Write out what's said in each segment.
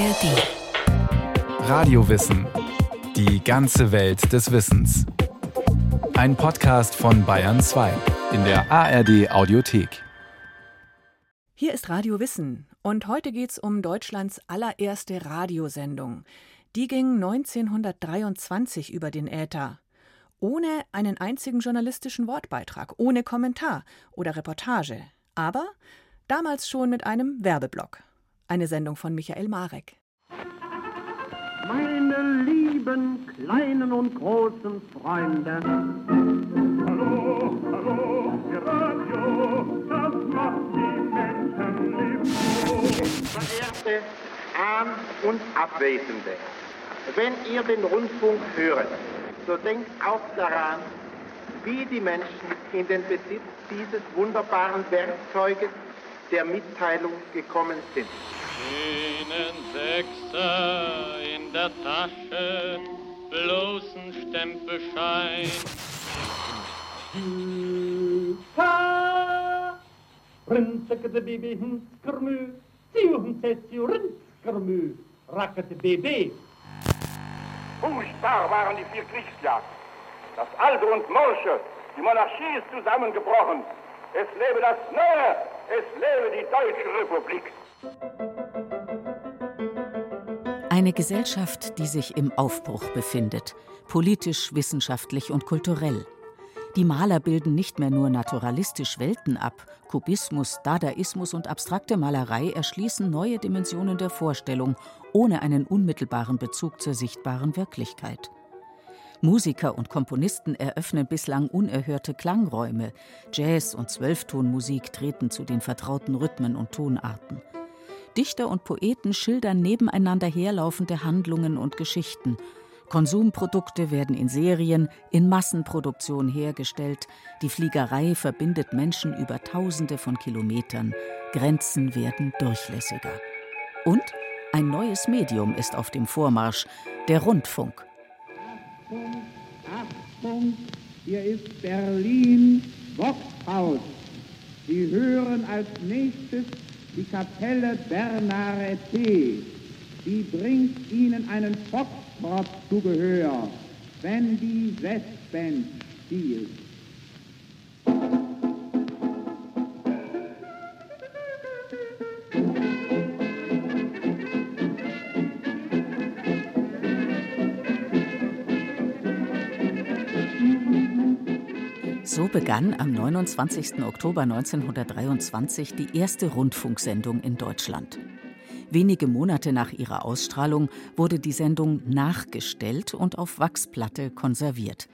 ARD. Radiowissen. Die ganze Welt des Wissens. Ein Podcast von Bayern 2 in der ARD Audiothek. Hier ist Radio Wissen und heute geht es um Deutschlands allererste Radiosendung. Die ging 1923 über den Äther. Ohne einen einzigen journalistischen Wortbeitrag, ohne Kommentar oder Reportage. Aber damals schon mit einem Werbeblock. Eine Sendung von Michael Marek. Meine lieben kleinen und großen Freunde. Hallo, hallo, ihr Radio, das macht die Menschen lieb. Verehrte Ahn- und Abwesende, wenn ihr den Rundfunk hört, so denkt auch daran, wie die Menschen in den Besitz dieses wunderbaren Werkzeuges der Mitteilung gekommen sind. Einen Sechser in der Tasche, bloßen Stempelschein. Rinsekete Baby Hinskermü, Sessi Rinskermü, Rackete Baby. Furchtbar waren die vier Kriegsjagden. Das Alte und Morsche, die Monarchie ist zusammengebrochen. Es lebe das Neue, es lebe die Deutsche Republik. Eine Gesellschaft, die sich im Aufbruch befindet, politisch, wissenschaftlich und kulturell. Die Maler bilden nicht mehr nur naturalistisch Welten ab, Kubismus, Dadaismus und abstrakte Malerei erschließen neue Dimensionen der Vorstellung, ohne einen unmittelbaren Bezug zur sichtbaren Wirklichkeit. Musiker und Komponisten eröffnen bislang unerhörte Klangräume, Jazz und Zwölftonmusik treten zu den vertrauten Rhythmen und Tonarten. Dichter und Poeten schildern nebeneinander herlaufende Handlungen und Geschichten. Konsumprodukte werden in Serien, in Massenproduktion hergestellt. Die Fliegerei verbindet Menschen über Tausende von Kilometern. Grenzen werden durchlässiger. Und ein neues Medium ist auf dem Vormarsch, der Rundfunk. Achtung, Achtung, hier ist Berlin, Boxhaus. Sie hören als nächstes die Kapelle Bernarete. Sie bringt Ihnen einen Foxtrot zu Gehör, wenn die Westband spielt. So begann am 29. Oktober 1923 die erste Rundfunksendung in Deutschland. Wenige Monate nach ihrer Ausstrahlung wurde die Sendung nachgestellt und auf Wachsplatte konserviert.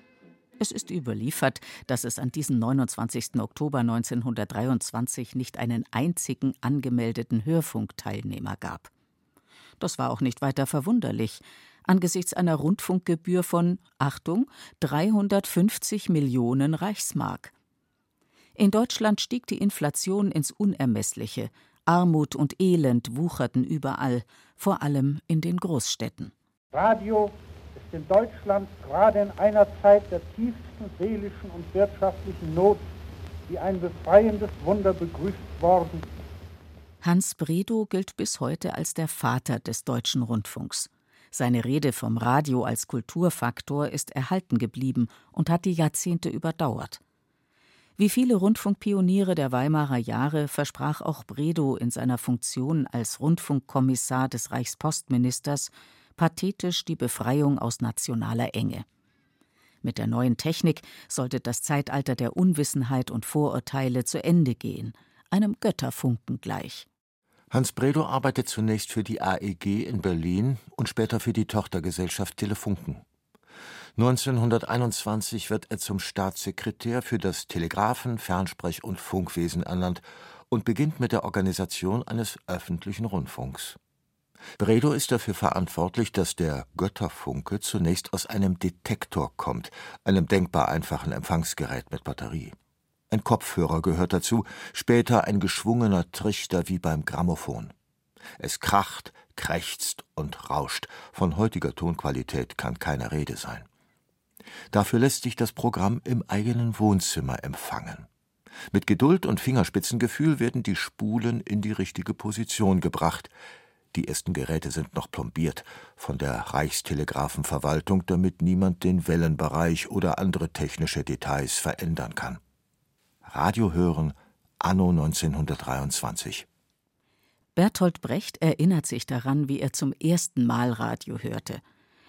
Es ist überliefert, dass es an diesem 29. Oktober 1923 nicht einen einzigen angemeldeten Hörfunkteilnehmer gab. Das war auch nicht weiter verwunderlich angesichts einer Rundfunkgebühr von, Achtung, 350 Millionen Reichsmark. In Deutschland stieg die Inflation ins Unermessliche, Armut und Elend wucherten überall, vor allem in den Großstädten. Radio ist in Deutschland gerade in einer Zeit der tiefsten seelischen und wirtschaftlichen Not wie ein befreiendes Wunder begrüßt worden. Hans Bredow gilt bis heute als der Vater des deutschen Rundfunks. Seine Rede vom Radio als Kulturfaktor ist erhalten geblieben und hat die Jahrzehnte überdauert. Wie viele Rundfunkpioniere der Weimarer Jahre versprach auch Bredow in seiner Funktion als Rundfunkkommissar des Reichspostministers pathetisch die Befreiung aus nationaler Enge. Mit der neuen Technik sollte das Zeitalter der Unwissenheit und Vorurteile zu Ende gehen, einem Götterfunken gleich. Hans Bredow arbeitet zunächst für die AEG in Berlin und später für die Tochtergesellschaft Telefunken. 1921 wird er zum Staatssekretär für das Telegraphen-, Fernsprech- und Funkwesen ernannt und beginnt mit der Organisation eines öffentlichen Rundfunks. Bredow ist dafür verantwortlich, dass der Götterfunke zunächst aus einem Detektor kommt, einem denkbar einfachen Empfangsgerät mit Batterie. Ein Kopfhörer gehört dazu, später ein geschwungener Trichter wie beim Grammophon. Es kracht, krächzt und rauscht. Von heutiger Tonqualität kann keine Rede sein. Dafür lässt sich das Programm im eigenen Wohnzimmer empfangen. Mit Geduld und Fingerspitzengefühl werden die Spulen in die richtige Position gebracht. Die ersten Geräte sind noch plombiert von der Reichstelegrafenverwaltung, damit niemand den Wellenbereich oder andere technische Details verändern kann. Radio hören anno 1923. Bertolt Brecht erinnert sich daran, wie er zum ersten Mal Radio hörte.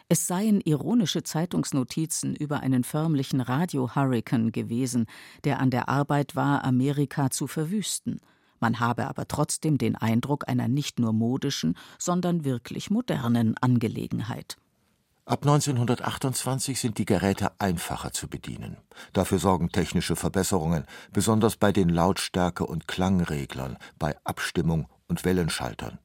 Es seien ironische Zeitungsnotizen über einen förmlichen Radio-Hurrikan gewesen, der an der Arbeit war, Amerika zu verwüsten. Man habe aber trotzdem den Eindruck einer nicht nur modischen, sondern wirklich modernen Angelegenheit. Ab 1928 sind die Geräte einfacher zu bedienen. Dafür sorgen technische Verbesserungen, besonders bei den Lautstärke- und Klangreglern, bei Abstimmung und Wellenschaltern.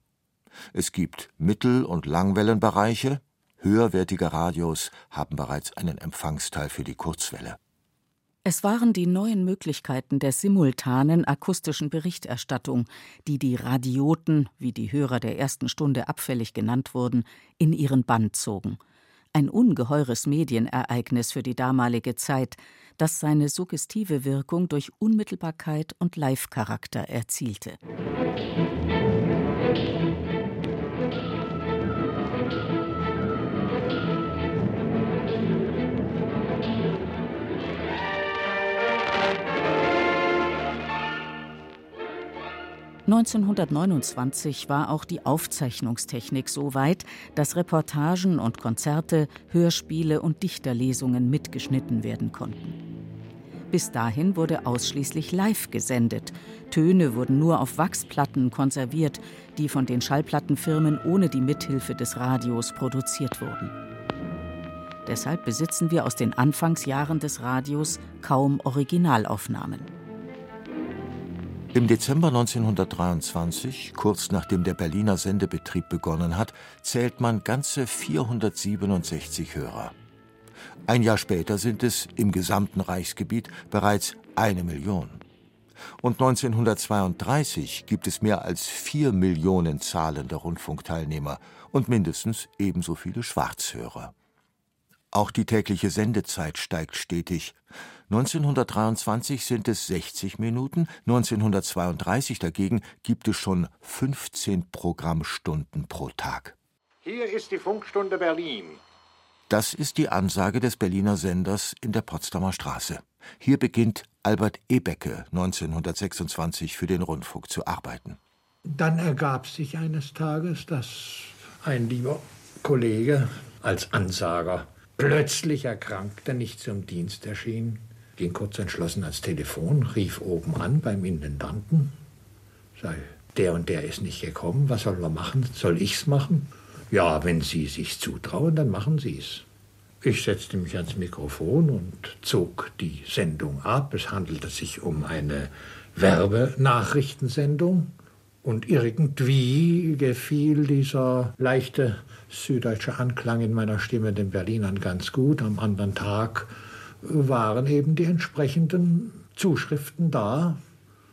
Es gibt Mittel- und Langwellenbereiche, höherwertige Radios haben bereits einen Empfangsteil für die Kurzwelle. Es waren die neuen Möglichkeiten der simultanen akustischen Berichterstattung, die die Radioten, wie die Hörer der ersten Stunde abfällig genannt wurden, in ihren Bann zogen. Ein ungeheures Medienereignis für die damalige Zeit, das seine suggestive Wirkung durch Unmittelbarkeit und Live-Charakter erzielte. 1929 war auch die Aufzeichnungstechnik so weit, dass Reportagen und Konzerte, Hörspiele und Dichterlesungen mitgeschnitten werden konnten. Bis dahin wurde ausschließlich live gesendet. Töne wurden nur auf Wachsplatten konserviert, die von den Schallplattenfirmen ohne die Mithilfe des Radios produziert wurden. Deshalb besitzen wir aus den Anfangsjahren des Radios kaum Originalaufnahmen. Im Dezember 1923, kurz nachdem der Berliner Sendebetrieb begonnen hat, zählt man ganze 467 Hörer. Ein Jahr später sind es im gesamten Reichsgebiet bereits eine Million. Und 1932 gibt es mehr als vier Millionen zahlende Rundfunkteilnehmer und mindestens ebenso viele Schwarzhörer. Auch die tägliche Sendezeit steigt stetig. 1923 sind es 60 Minuten, 1932 dagegen gibt es schon 15 Programmstunden pro Tag. Hier ist die Funkstunde Berlin. Das ist die Ansage des Berliner Senders in der Potsdamer Straße. Hier beginnt Albert Ebecke 1926 für den Rundfunk zu arbeiten. Dann ergab sich eines Tages, dass ein lieber Kollege als Ansager plötzlich erkrankte, nicht zum Dienst erschien, ging kurz entschlossen ans Telefon, rief oben an beim Intendanten, sei, der und der ist nicht gekommen, was sollen wir machen? Soll ich's machen? Ja, wenn Sie sich zutrauen, dann machen Sie es. Ich setzte mich ans Mikrofon und zog die Sendung ab. Es handelte sich um eine Werbenachrichtensendung. Und irgendwie gefiel dieser leichte süddeutsche Anklang in meiner Stimme den Berlinern ganz gut. Am anderen Tag waren eben die entsprechenden Zuschriften da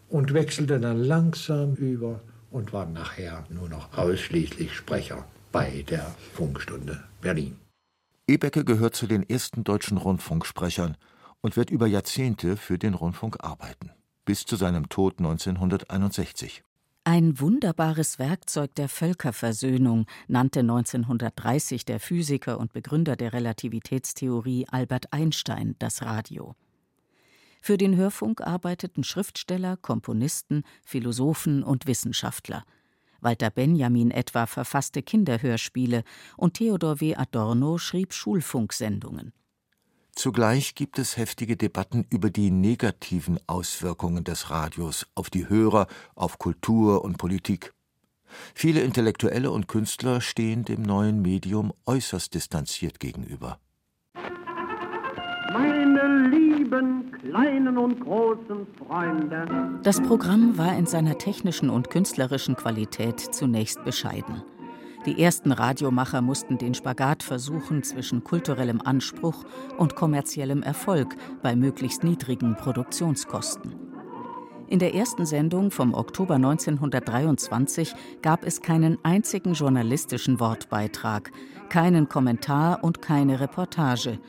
und wechselte dann langsam über und war nachher nur noch ausschließlich Sprecher bei der Funkstunde Berlin. Ebecke gehört zu den ersten deutschen Rundfunksprechern und wird über Jahrzehnte für den Rundfunk arbeiten, bis zu seinem Tod 1961. Ein wunderbares Werkzeug der Völkerversöhnung nannte 1930 der Physiker und Begründer der Relativitätstheorie Albert Einstein das Radio. Für den Hörfunk arbeiteten Schriftsteller, Komponisten, Philosophen und Wissenschaftler. Walter Benjamin etwa verfasste Kinderhörspiele und Theodor W. Adorno schrieb Schulfunksendungen. Zugleich gibt es heftige Debatten über die negativen Auswirkungen des Radios auf die Hörer, auf Kultur und Politik. Viele Intellektuelle und Künstler stehen dem neuen Medium äußerst distanziert gegenüber. Meine lieben kleinen und großen Freunde. Das Programm war in seiner technischen und künstlerischen Qualität zunächst bescheiden. Die ersten Radiomacher mussten den Spagat versuchen zwischen kulturellem Anspruch und kommerziellem Erfolg bei möglichst niedrigen Produktionskosten. In der ersten Sendung vom Oktober 1923 gab es keinen einzigen journalistischen Wortbeitrag, keinen Kommentar und keine Reportage,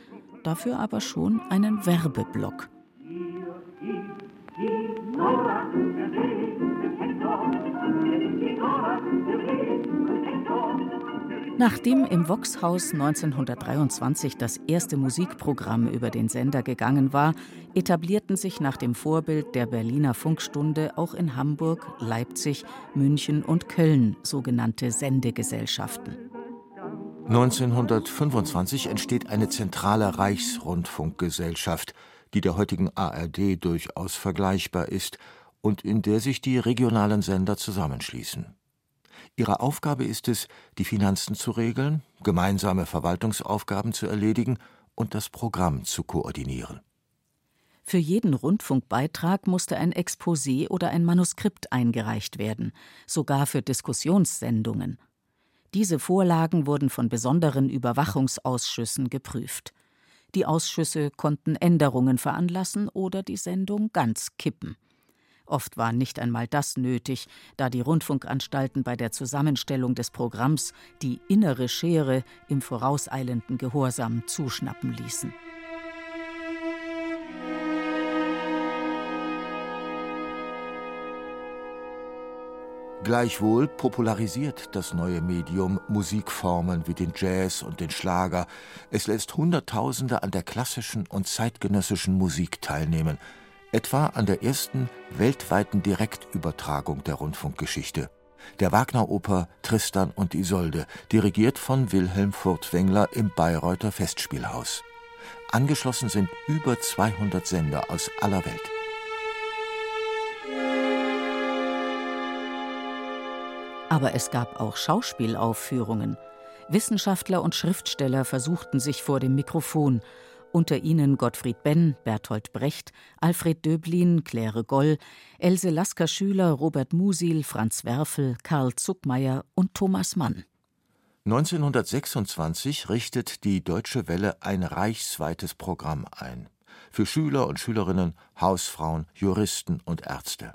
dafür aber schon einen Werbeblock. Nachdem im Voxhaus 1923 das erste Musikprogramm über den Sender gegangen war, etablierten sich nach dem Vorbild der Berliner Funkstunde auch in Hamburg, Leipzig, München und Köln sogenannte Sendegesellschaften. 1925 entsteht eine zentrale Reichsrundfunkgesellschaft, die der heutigen ARD durchaus vergleichbar ist und in der sich die regionalen Sender zusammenschließen. Ihre Aufgabe ist es, die Finanzen zu regeln, gemeinsame Verwaltungsaufgaben zu erledigen und das Programm zu koordinieren. Für jeden Rundfunkbeitrag musste ein Exposé oder ein Manuskript eingereicht werden, sogar für Diskussionssendungen. Diese Vorlagen wurden von besonderen Überwachungsausschüssen geprüft. Die Ausschüsse konnten Änderungen veranlassen oder die Sendung ganz kippen. Oft war nicht einmal das nötig, da die Rundfunkanstalten bei der Zusammenstellung des Programms die innere Schere im vorauseilenden Gehorsam zuschnappen ließen. Gleichwohl popularisiert das neue Medium Musikformen wie den Jazz und den Schlager. Es lässt Hunderttausende an der klassischen und zeitgenössischen Musik teilnehmen – etwa an der ersten weltweiten Direktübertragung der Rundfunkgeschichte, der Wagner-Oper Tristan und Isolde, dirigiert von Wilhelm Furtwängler im Bayreuther Festspielhaus. Angeschlossen sind über 200 Sender aus aller Welt. Aber es gab auch Schauspielaufführungen. Wissenschaftler und Schriftsteller versuchten sich vor dem Mikrofon unter ihnen Gottfried Benn, Bertolt Brecht, Alfred Döblin, Claire Goll, Else Lasker-Schüler, Robert Musil, Franz Werfel, Karl Zuckmeier und Thomas Mann. 1926 richtet die Deutsche Welle ein reichsweites Programm ein. Für Schüler und Schülerinnen, Hausfrauen, Juristen und Ärzte.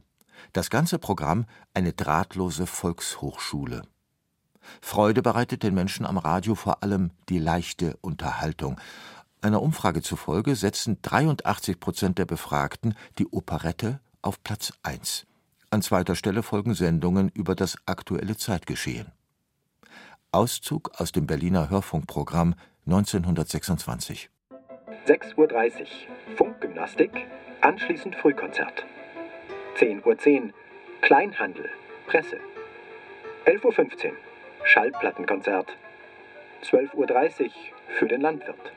Das ganze Programm eine drahtlose Volkshochschule. Freude bereitet den Menschen am Radio vor allem die leichte Unterhaltung, einer Umfrage zufolge setzen 83 Prozent der Befragten die Operette auf Platz 1. An zweiter Stelle folgen Sendungen über das aktuelle Zeitgeschehen. Auszug aus dem Berliner Hörfunkprogramm 1926. 6.30 Uhr Funkgymnastik, anschließend Frühkonzert. 10.10 Uhr Kleinhandel, Presse. 11.15 Uhr Schallplattenkonzert. 12.30 Uhr für den Landwirt.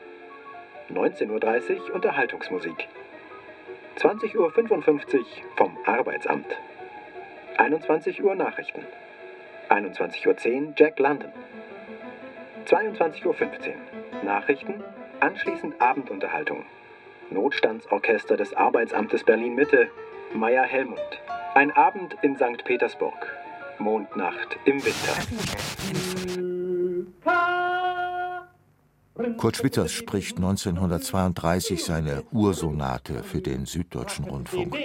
19.30 Uhr Unterhaltungsmusik. 20.55 Uhr vom Arbeitsamt. 21 Uhr Nachrichten. 21.10 Uhr Jack London. 22.15 Uhr Nachrichten, anschließend Abendunterhaltung. Notstandsorchester des Arbeitsamtes Berlin-Mitte, Meier Helmut. Ein Abend in St. Petersburg. Mondnacht im Winter. Kurt Schwitters spricht 1932 seine Ursonate für den Süddeutschen Rundfunk.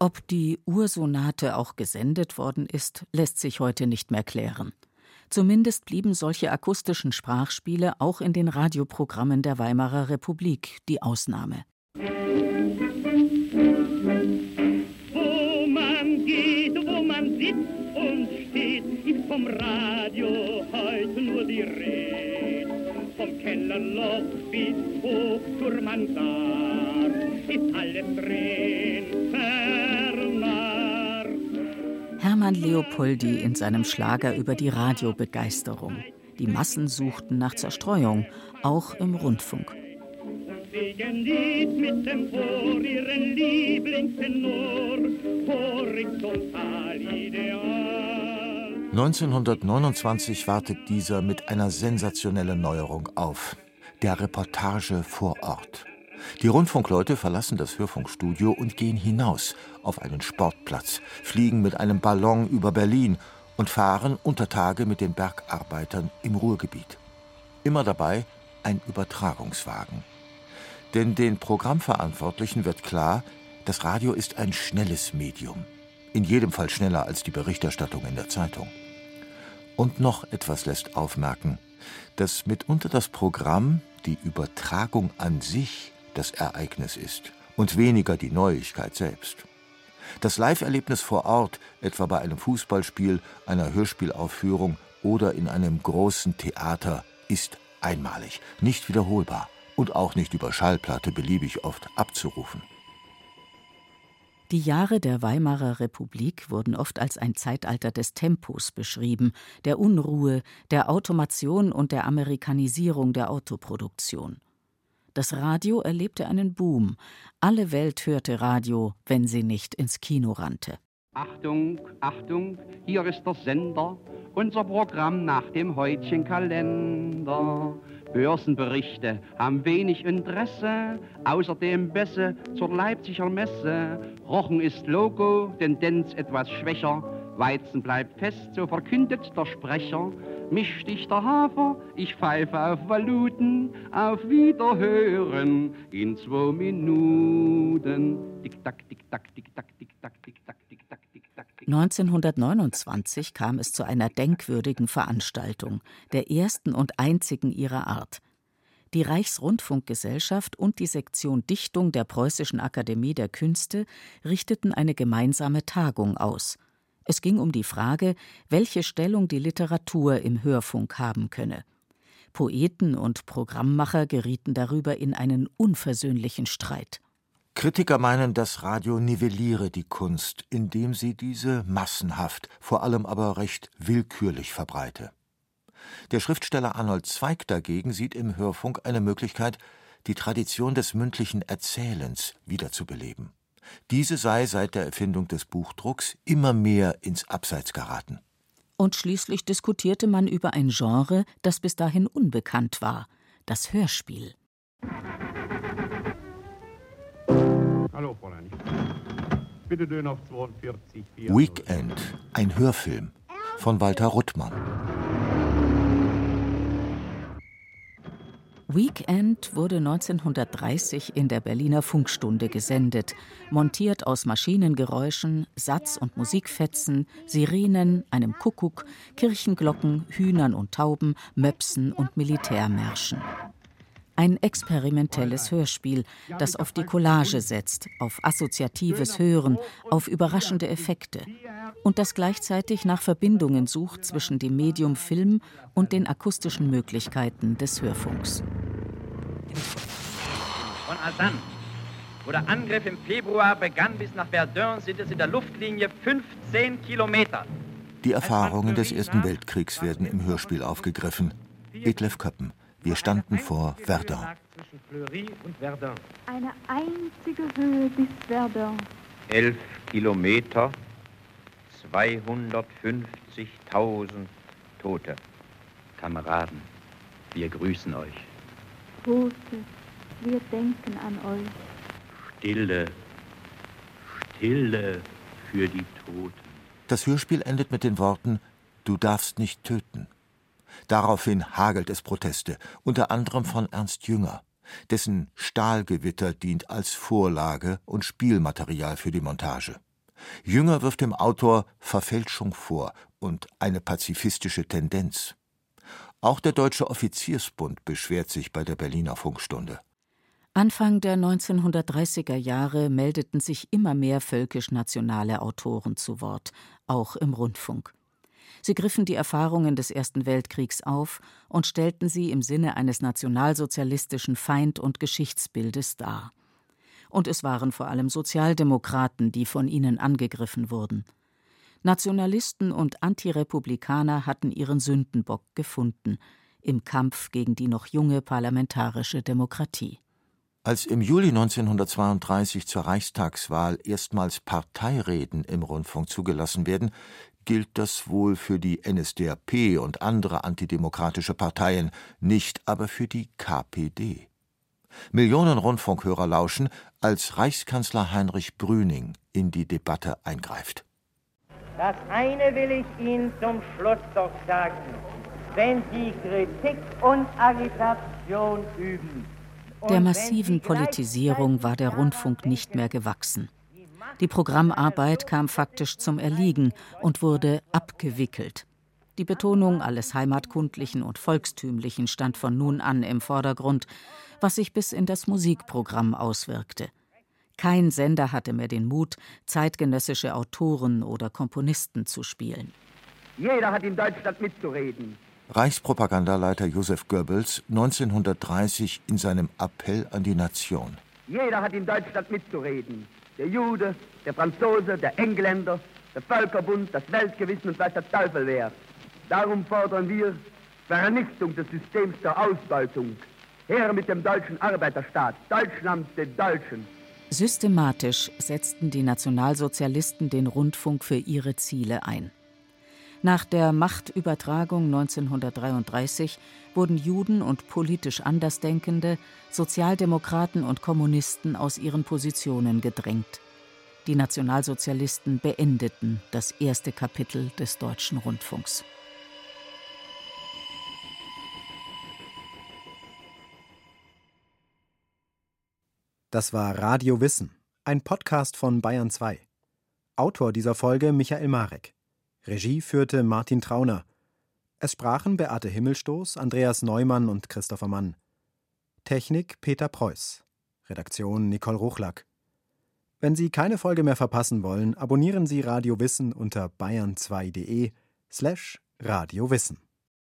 Ob die Ursonate auch gesendet worden ist, lässt sich heute nicht mehr klären. Zumindest blieben solche akustischen Sprachspiele auch in den Radioprogrammen der Weimarer Republik die Ausnahme. Vom Kellerloch bis hoch zur Mansard ist alles drin vernarrt. Hermann Leopoldi in seinem Schlager über die Radiobegeisterung. Die Massen suchten nach Zerstreuung, auch im Rundfunk singen Lied mit dem Chor ihren Lieblingstenor, horizontal ideal. 1929 wartet dieser mit einer sensationellen Neuerung auf. Der Reportage vor Ort. Die Rundfunkleute verlassen das Hörfunkstudio und gehen hinaus auf einen Sportplatz, fliegen mit einem Ballon über Berlin und fahren unter Tage mit den Bergarbeitern im Ruhrgebiet. Immer dabei ein Übertragungswagen. Denn den Programmverantwortlichen wird klar, das Radio ist ein schnelles Medium. In jedem Fall schneller als die Berichterstattung in der Zeitung. Und noch etwas lässt aufmerken, dass mitunter das Programm die Übertragung an sich das Ereignis ist und weniger die Neuigkeit selbst. Das Live-Erlebnis vor Ort, etwa bei einem Fußballspiel, einer Hörspielaufführung oder in einem großen Theater, ist einmalig, nicht wiederholbar und auch nicht über Schallplatte beliebig oft abzurufen. Die Jahre der Weimarer Republik wurden oft als ein Zeitalter des Tempos beschrieben, der Unruhe, der Automation und der Amerikanisierung der Autoproduktion. Das Radio erlebte einen Boom. Alle Welt hörte Radio, wenn sie nicht ins Kino rannte. Achtung, Achtung, hier ist der Sender, unser Programm nach dem heutigen Kalender. Börsenberichte haben wenig Interesse, außerdem Bässe zur Leipziger Messe. Rochen ist Logo, Tendenz etwas schwächer, Weizen bleibt fest, so verkündet der Sprecher. Mich sticht der Hafer, ich pfeife auf Valuten, auf Wiederhören in zwei Minuten. Tick-Tack, Tick-Tack, Tick-Tack, Tick-Tack, Tick-Tack. 1929 kam es zu einer denkwürdigen Veranstaltung, der ersten und einzigen ihrer Art. Die Reichsrundfunkgesellschaft und die Sektion Dichtung der Preußischen Akademie der Künste richteten eine gemeinsame Tagung aus. Es ging um die Frage, welche Stellung die Literatur im Hörfunk haben könne. Poeten und Programmmacher gerieten darüber in einen unversöhnlichen Streit. Kritiker meinen, das Radio nivelliere die Kunst, indem sie diese massenhaft, vor allem aber recht willkürlich verbreite. Der Schriftsteller Arnold Zweig dagegen sieht im Hörfunk eine Möglichkeit, die Tradition des mündlichen Erzählens wiederzubeleben. Diese sei seit der Erfindung des Buchdrucks immer mehr ins Abseits geraten. Und schließlich diskutierte man über ein Genre, das bis dahin unbekannt war, das Hörspiel. Hallo, Fräulein. Bitte Döner auf 42. Weekend, ein Hörfilm von Walter Ruttmann. Weekend wurde 1930 in der Berliner Funkstunde gesendet, montiert aus Maschinengeräuschen, Satz- und Musikfetzen, Sirenen, einem Kuckuck, Kirchenglocken, Hühnern und Tauben, Möpsen und Militärmärschen. Ein experimentelles Hörspiel, das auf die Collage setzt, auf assoziatives Hören, auf überraschende Effekte und das gleichzeitig nach Verbindungen sucht zwischen dem Medium Film und den akustischen Möglichkeiten des Hörfunks. Von Asan, wo der Angriff im Februar begann bis nach Verdun, sind es in der Luftlinie 15 Kilometer. Die Erfahrungen des Ersten Weltkriegs werden im Hörspiel aufgegriffen. Detlef Köppen, wir standen vor Verdun. Eine einzige Höhe bis Verdun. Elf Kilometer, 250.000 Tote. Kameraden, wir grüßen euch. Tote, wir denken an euch. Stille, Stille für die Toten. Das Hörspiel endet mit den Worten Du darfst nicht töten. Daraufhin hagelt es Proteste, unter anderem von Ernst Jünger. Dessen Stahlgewitter dient als Vorlage und Spielmaterial für die Montage. Jünger wirft dem Autor Verfälschung vor und eine pazifistische Tendenz. Auch der Deutsche Offiziersbund beschwert sich bei der Berliner Funkstunde. Anfang der 1930er Jahre meldeten sich immer mehr völkisch-nationale Autoren zu Wort, auch im Rundfunk. Sie griffen die Erfahrungen des Ersten Weltkriegs auf und stellten sie im Sinne eines nationalsozialistischen Feind- und Geschichtsbildes dar. Und es waren vor allem Sozialdemokraten, die von ihnen angegriffen wurden. Nationalisten und Antirepublikaner hatten ihren Sündenbock gefunden im Kampf gegen die noch junge parlamentarische Demokratie. Als im Juli 1932 zur Reichstagswahl erstmals Parteireden im Rundfunk zugelassen werden, gilt das wohl für die NSDAP und andere antidemokratische Parteien, nicht aber für die KPD. Millionen Rundfunkhörer lauschen, als Reichskanzler Heinrich Brüning in die Debatte eingreift. Das eine will ich Ihnen zum Schluss doch sagen. Wenn Sie Kritik und Agitation üben. Der massiven Politisierung war der Rundfunk nicht mehr gewachsen. Die Programmarbeit kam faktisch zum Erliegen und wurde abgewickelt. Die Betonung alles Heimatkundlichen und Volkstümlichen stand von nun an im Vordergrund, was sich bis in das Musikprogramm auswirkte. Kein Sender hatte mehr den Mut, zeitgenössische Autoren oder Komponisten zu spielen. Jeder hat in Deutschland mitzureden. Reichspropagandaleiter Josef Goebbels 1930 in seinem Appell an die Nation. Jeder hat in Deutschland mitzureden. Der Jude, der Franzose, der Engländer, der Völkerbund, das Weltgewissen und weiß der Teufel wer. Darum fordern wir Vernichtung des Systems der Ausbeutung. Her mit dem deutschen Arbeiterstaat, Deutschland den Deutschen. Systematisch setzten die Nationalsozialisten den Rundfunk für ihre Ziele ein. Nach der Machtübertragung 1933 wurden Juden und politisch Andersdenkende, Sozialdemokraten und Kommunisten aus ihren Positionen gedrängt. Die Nationalsozialisten beendeten das erste Kapitel des deutschen Rundfunks. Das war Radio Wissen, ein Podcast von Bayern 2. Autor dieser Folge Michael Marek. Regie führte Martin Trauner. Es sprachen Beate Himmelstoß, Andreas Neumann und Christopher Mann. Technik Peter Preuß. Redaktion Nicole Ruchlack. Wenn Sie keine Folge mehr verpassen wollen, abonnieren Sie Radio Wissen unter bayern2.de slash radiowissen.